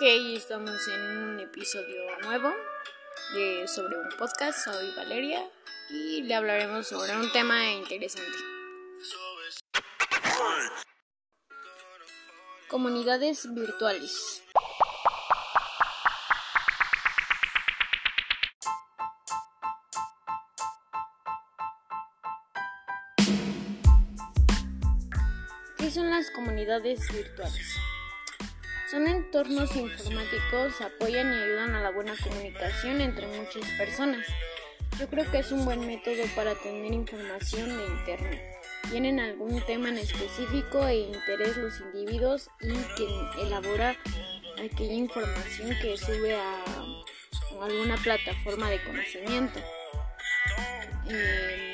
Ok, estamos en un episodio nuevo de, sobre un podcast. Soy Valeria y le hablaremos sobre un tema interesante. Comunidades virtuales. ¿Qué son las comunidades virtuales? Son entornos informáticos, apoyan y ayudan a la buena comunicación entre muchas personas. Yo creo que es un buen método para tener información de Internet. Tienen algún tema en específico e interés los individuos y quien elabora aquella información que sube a alguna plataforma de conocimiento. Eh,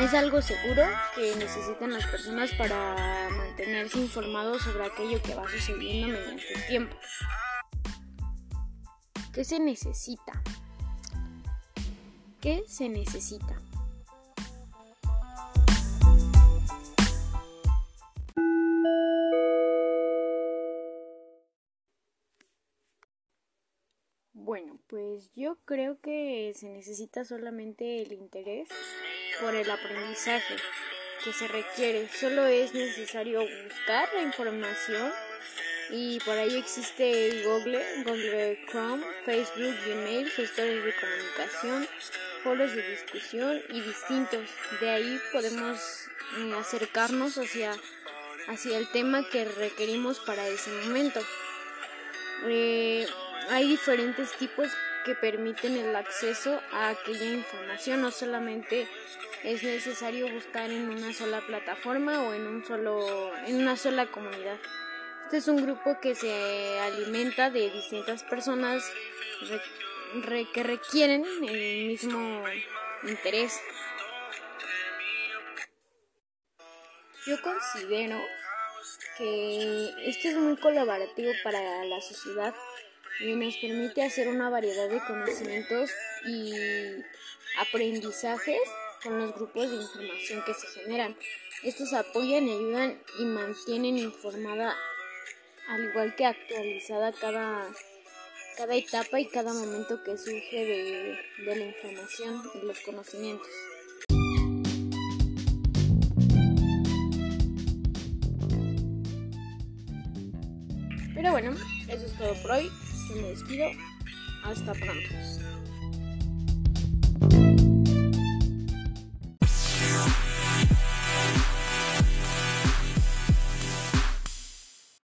es algo seguro que necesitan las personas para mantenerse informados sobre aquello que va sucediendo mediante el tiempo. ¿Qué se necesita? ¿Qué se necesita? Bueno, pues yo creo que se necesita solamente el interés por el aprendizaje que se requiere. Solo es necesario buscar la información y por ahí existe Google, Google Chrome, Facebook, Gmail, gestores de comunicación, foros de discusión y distintos. De ahí podemos eh, acercarnos hacia, hacia el tema que requerimos para ese momento. Eh, hay diferentes tipos que permiten el acceso a aquella información, no solamente es necesario buscar en una sola plataforma o en un solo en una sola comunidad. Este es un grupo que se alimenta de distintas personas que requieren el mismo interés. Yo considero que esto es muy colaborativo para la sociedad y nos permite hacer una variedad de conocimientos y aprendizajes con los grupos de información que se generan. Estos apoyan, ayudan y mantienen informada, al igual que actualizada cada, cada etapa y cada momento que surge de, de la información y los conocimientos. Pero bueno, eso es todo por hoy. Me despido. Hasta pronto.